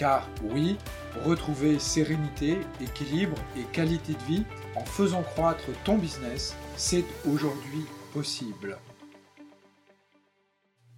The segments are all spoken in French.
Car oui, retrouver sérénité, équilibre et qualité de vie en faisant croître ton business, c'est aujourd'hui possible.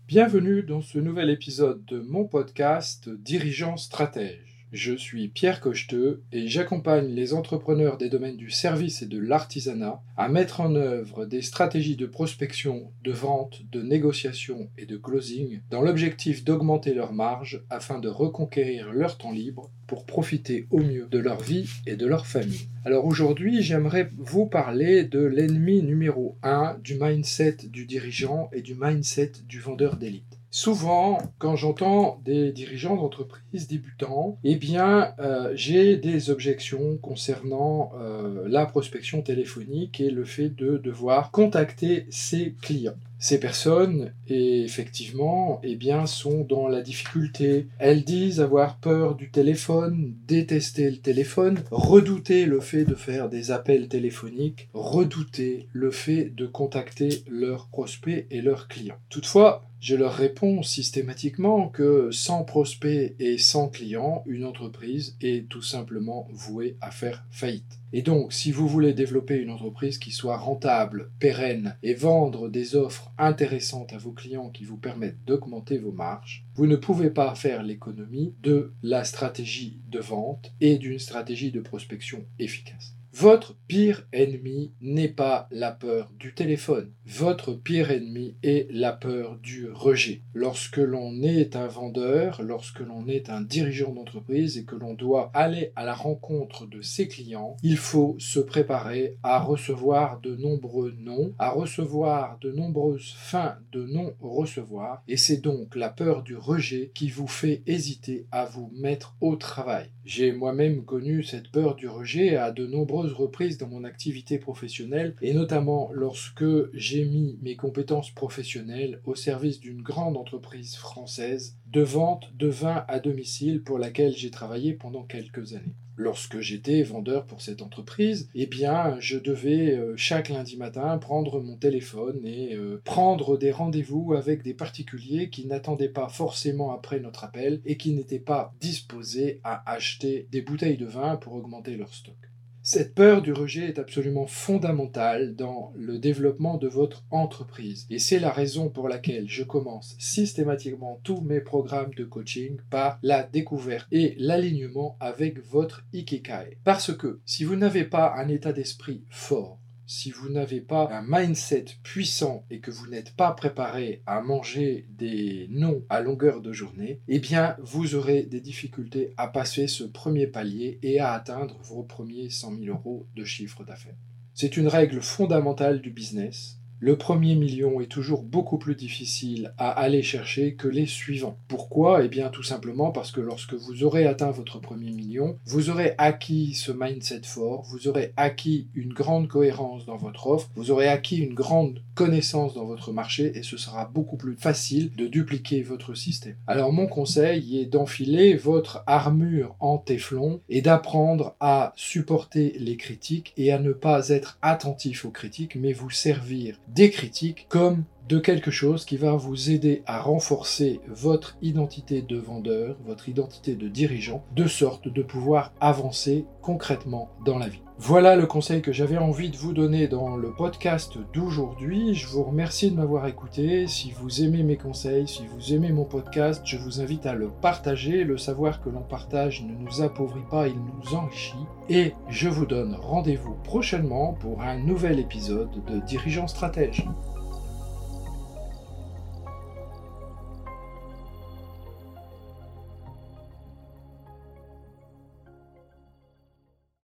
Bienvenue dans ce nouvel épisode de mon podcast Dirigeant Stratège. Je suis Pierre Cocheteux et j'accompagne les entrepreneurs des domaines du service et de l'artisanat à mettre en œuvre des stratégies de prospection, de vente, de négociation et de closing dans l'objectif d'augmenter leur marge afin de reconquérir leur temps libre pour profiter au mieux de leur vie et de leur famille. Alors aujourd'hui, j'aimerais vous parler de l'ennemi numéro 1 du mindset du dirigeant et du mindset du vendeur d'élite. Souvent, quand j'entends des dirigeants d'entreprises débutants, eh bien, euh, j'ai des objections concernant euh, la prospection téléphonique et le fait de devoir contacter ses clients. Ces personnes, effectivement, eh bien, sont dans la difficulté. Elles disent avoir peur du téléphone, détester le téléphone, redouter le fait de faire des appels téléphoniques, redouter le fait de contacter leurs prospects et leurs clients. Toutefois, je leur réponds systématiquement que sans prospects et sans clients, une entreprise est tout simplement vouée à faire faillite. Et donc, si vous voulez développer une entreprise qui soit rentable, pérenne et vendre des offres intéressantes à vos clients qui vous permettent d'augmenter vos marges, vous ne pouvez pas faire l'économie de la stratégie de vente et d'une stratégie de prospection efficace. Votre pire ennemi n'est pas la peur du téléphone. Votre pire ennemi est la peur du rejet. Lorsque l'on est un vendeur, lorsque l'on est un dirigeant d'entreprise et que l'on doit aller à la rencontre de ses clients, il faut se préparer à recevoir de nombreux noms, à recevoir de nombreuses fins de non-recevoir. Et c'est donc la peur du rejet qui vous fait hésiter à vous mettre au travail. J'ai moi-même connu cette peur du rejet à de nombreux reprises dans mon activité professionnelle et notamment lorsque j'ai mis mes compétences professionnelles au service d'une grande entreprise française de vente de vin à domicile pour laquelle j'ai travaillé pendant quelques années. Lorsque j'étais vendeur pour cette entreprise, eh bien, je devais euh, chaque lundi matin prendre mon téléphone et euh, prendre des rendez-vous avec des particuliers qui n'attendaient pas forcément après notre appel et qui n'étaient pas disposés à acheter des bouteilles de vin pour augmenter leur stock. Cette peur du rejet est absolument fondamentale dans le développement de votre entreprise. Et c'est la raison pour laquelle je commence systématiquement tous mes programmes de coaching par la découverte et l'alignement avec votre Ikikai. Parce que si vous n'avez pas un état d'esprit fort, si vous n'avez pas un mindset puissant et que vous n'êtes pas préparé à manger des noms à longueur de journée, eh bien, vous aurez des difficultés à passer ce premier palier et à atteindre vos premiers 100 000 euros de chiffre d'affaires. C'est une règle fondamentale du business le premier million est toujours beaucoup plus difficile à aller chercher que les suivants. Pourquoi? Eh bien tout simplement parce que lorsque vous aurez atteint votre premier million, vous aurez acquis ce mindset fort, vous aurez acquis une grande cohérence dans votre offre, vous aurez acquis une grande connaissance dans votre marché et ce sera beaucoup plus facile de dupliquer votre système. Alors mon conseil est d'enfiler votre armure en téflon et d'apprendre à supporter les critiques et à ne pas être attentif aux critiques mais vous servir des critiques comme de quelque chose qui va vous aider à renforcer votre identité de vendeur, votre identité de dirigeant, de sorte de pouvoir avancer concrètement dans la vie. Voilà le conseil que j'avais envie de vous donner dans le podcast d'aujourd'hui. Je vous remercie de m'avoir écouté. Si vous aimez mes conseils, si vous aimez mon podcast, je vous invite à le partager. Le savoir que l'on partage ne nous appauvrit pas, il nous enrichit. Et je vous donne rendez-vous prochainement pour un nouvel épisode de Dirigeant Stratège.